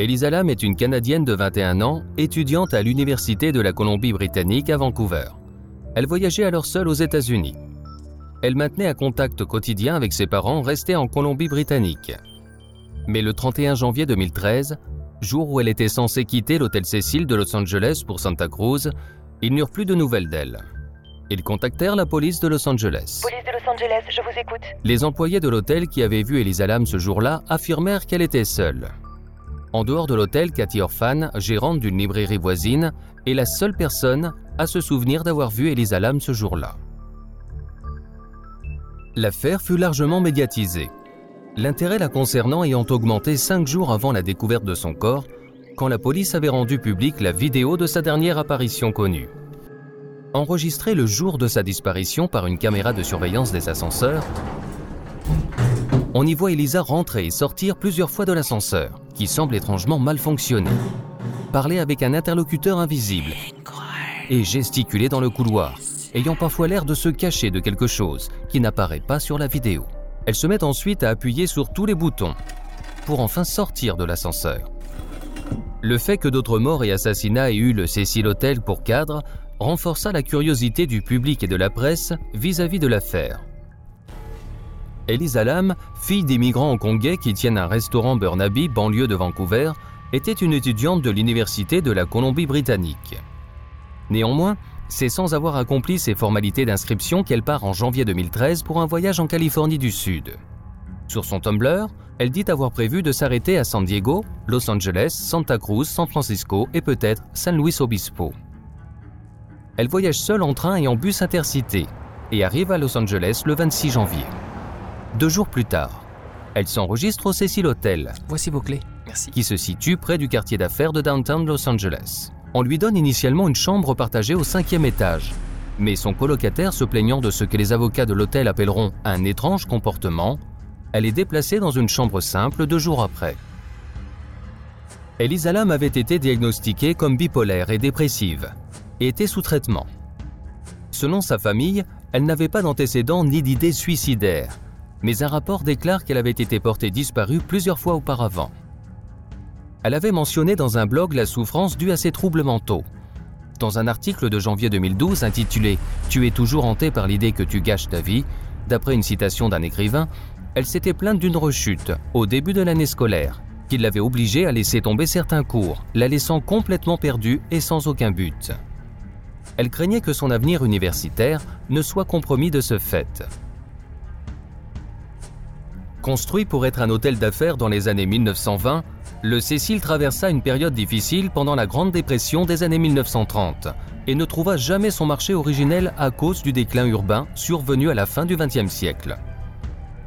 Elisa Lam est une Canadienne de 21 ans, étudiante à l'Université de la Colombie-Britannique à Vancouver. Elle voyageait alors seule aux États-Unis. Elle maintenait un contact quotidien avec ses parents restés en Colombie-Britannique. Mais le 31 janvier 2013, jour où elle était censée quitter l'hôtel Cécile de Los Angeles pour Santa Cruz, ils n'eurent plus de nouvelles d'elle. Ils contactèrent la police de Los Angeles. Police de Los Angeles, je vous écoute. Les employés de l'hôtel qui avaient vu Elisa Lam ce jour-là affirmèrent qu'elle était seule. En dehors de l'hôtel, Cathy Orphan, gérante d'une librairie voisine, est la seule personne à se souvenir d'avoir vu Elisa Lam ce jour-là. L'affaire fut largement médiatisée. L'intérêt la concernant ayant augmenté cinq jours avant la découverte de son corps, quand la police avait rendu publique la vidéo de sa dernière apparition connue. Enregistrée le jour de sa disparition par une caméra de surveillance des ascenseurs, on y voit Elisa rentrer et sortir plusieurs fois de l'ascenseur, qui semble étrangement mal fonctionner, parler avec un interlocuteur invisible et gesticuler dans le couloir, ayant parfois l'air de se cacher de quelque chose qui n'apparaît pas sur la vidéo. Elle se met ensuite à appuyer sur tous les boutons pour enfin sortir de l'ascenseur. Le fait que d'autres morts et assassinats aient eu le Cecil Hotel pour cadre renforça la curiosité du public et de la presse vis-à-vis de l'affaire. Elisa Lam, fille d'immigrants hongkongais qui tiennent un restaurant Burnaby, banlieue de Vancouver, était une étudiante de l'Université de la Colombie-Britannique. Néanmoins, c'est sans avoir accompli ses formalités d'inscription qu'elle part en janvier 2013 pour un voyage en Californie du Sud. Sur son Tumblr, elle dit avoir prévu de s'arrêter à San Diego, Los Angeles, Santa Cruz, San Francisco et peut-être San Luis Obispo. Elle voyage seule en train et en bus intercité et arrive à Los Angeles le 26 janvier. Deux jours plus tard, elle s'enregistre au Cecil Hotel, Voici vos clés. Merci. qui se situe près du quartier d'affaires de downtown Los Angeles. On lui donne initialement une chambre partagée au cinquième étage, mais son colocataire se plaignant de ce que les avocats de l'hôtel appelleront un étrange comportement, elle est déplacée dans une chambre simple deux jours après. Elisa Lam avait été diagnostiquée comme bipolaire et dépressive, et était sous traitement. Selon sa famille, elle n'avait pas d'antécédents ni d'idées suicidaires, mais un rapport déclare qu'elle avait été portée disparue plusieurs fois auparavant. Elle avait mentionné dans un blog la souffrance due à ses troubles mentaux. Dans un article de janvier 2012 intitulé Tu es toujours hanté par l'idée que tu gâches ta vie, d'après une citation d'un écrivain, elle s'était plainte d'une rechute au début de l'année scolaire, qui l'avait obligée à laisser tomber certains cours, la laissant complètement perdue et sans aucun but. Elle craignait que son avenir universitaire ne soit compromis de ce fait. Construit pour être un hôtel d'affaires dans les années 1920, le Cécile traversa une période difficile pendant la Grande Dépression des années 1930 et ne trouva jamais son marché originel à cause du déclin urbain survenu à la fin du XXe siècle.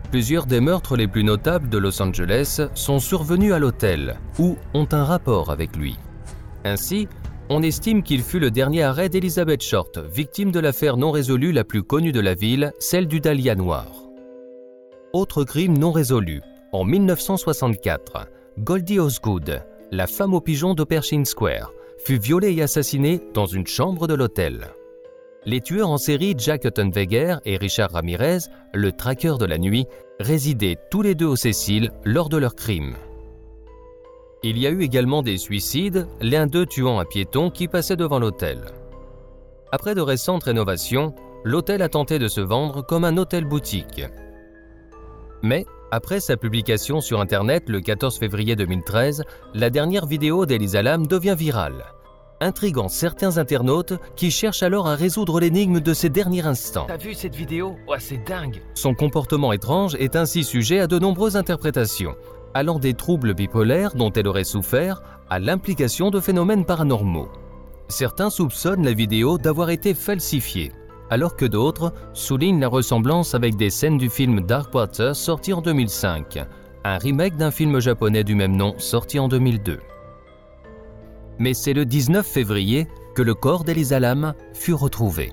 Plusieurs des meurtres les plus notables de Los Angeles sont survenus à l'hôtel ou ont un rapport avec lui. Ainsi, on estime qu'il fut le dernier arrêt d'Elizabeth Short, victime de l'affaire non résolue la plus connue de la ville, celle du Dahlia Noir. Autre crime non résolu. En 1964, Goldie Osgood, la femme au pigeon de Pershing Square, fut violée et assassinée dans une chambre de l'hôtel. Les tueurs en série Jack Uttenweger et Richard Ramirez, le traqueur de la nuit, résidaient tous les deux au Cécile lors de leur crime. Il y a eu également des suicides, l'un d'eux tuant un piéton qui passait devant l'hôtel. Après de récentes rénovations, l'hôtel a tenté de se vendre comme un hôtel boutique. Mais, Après sa publication sur Internet le 14 février 2013, la dernière vidéo d'Elisa Lam devient virale, intriguant certains internautes qui cherchent alors à résoudre l'énigme de ces derniers instants. T'as vu cette vidéo? Ouais, c'est dingue Son comportement étrange est ainsi sujet à de nombreuses interprétations, allant des troubles bipolaires dont elle aurait souffert à l'implication de phénomènes paranormaux. Certains soupçonnent la vidéo d'avoir été falsifiée, alors que d'autres soulignent la ressemblance avec des scènes du film Dark Water sorti en 2005, un remake d'un film japonais du même nom sorti en 2002. Mais c'est le 19 février que le corps d'Elisa Lam fut retrouvé.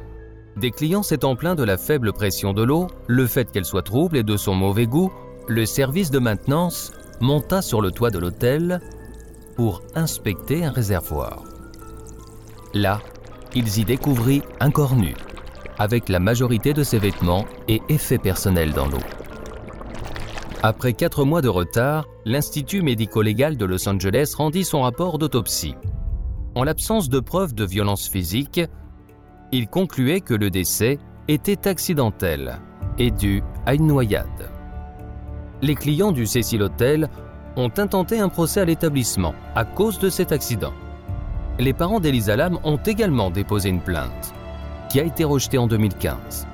Des clients s'étant plaints de la faible pression de l'eau, le fait qu'elle soit trouble et de son mauvais goût, le service de maintenance monta sur le toit de l'hôtel pour inspecter un réservoir. Là, ils y découvrirent un corps nu, avec la majorité de ses vêtements et effets personnels dans l'eau. Après quatre mois de retard, l'Institut médico-légal de Los Angeles rendit son rapport d'autopsie. En l'absence de preuves de violence physique, il concluait que le décès était accidentel et dû à une noyade. Les clients du Cecil Hotel ont intenté un procès à l'établissement à cause de cet accident. Les parents d'Elisa Lam ont également déposé une plainte, qui a été rejetée en 2015.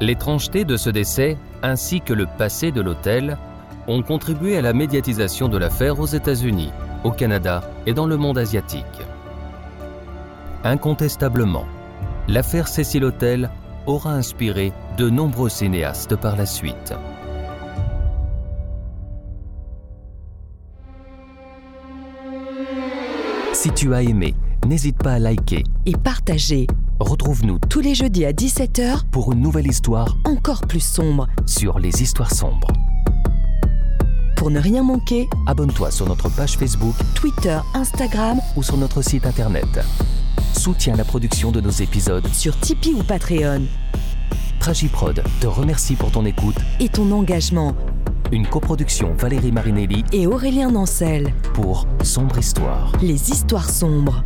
L'étrangeté de ce décès ainsi que le passé de l'hôtel ont contribué à la médiatisation de l'affaire aux États-Unis, au Canada et dans le monde asiatique. Incontestablement, l'affaire Cécile Hotel aura inspiré de nombreux cinéastes par la suite. Si tu as aimé, n'hésite pas à liker. Et partagez Retrouve-nous tous les jeudis à 17h pour une nouvelle histoire encore plus sombre. sur les histoires sombres. Pour ne rien manquer, Abonne-toi sur notre page Facebook Twitter, Instagram, ou sur notre site internet. Soutiens la production de nos épisodes. sur Tipeee ou Patreon. Tragiprod te remercie pour ton écoute. Et ton engagement. Une coproduction Valérie Marinelli Et Aurélien Nancel. pour Sombre Histoire. Les histoires sombres.